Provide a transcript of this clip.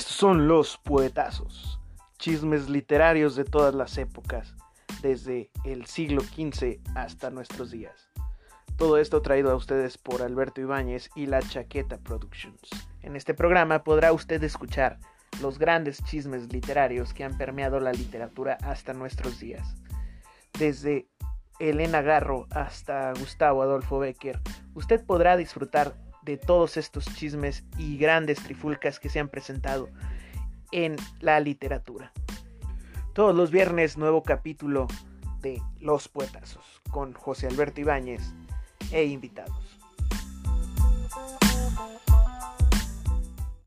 Estos son los poetazos, chismes literarios de todas las épocas, desde el siglo XV hasta nuestros días. Todo esto traído a ustedes por Alberto Ibáñez y La Chaqueta Productions. En este programa podrá usted escuchar los grandes chismes literarios que han permeado la literatura hasta nuestros días. Desde Elena Garro hasta Gustavo Adolfo Becker, usted podrá disfrutar de todos estos chismes y grandes trifulcas que se han presentado en la literatura. Todos los viernes nuevo capítulo de Los Poetazos con José Alberto Ibáñez e invitados.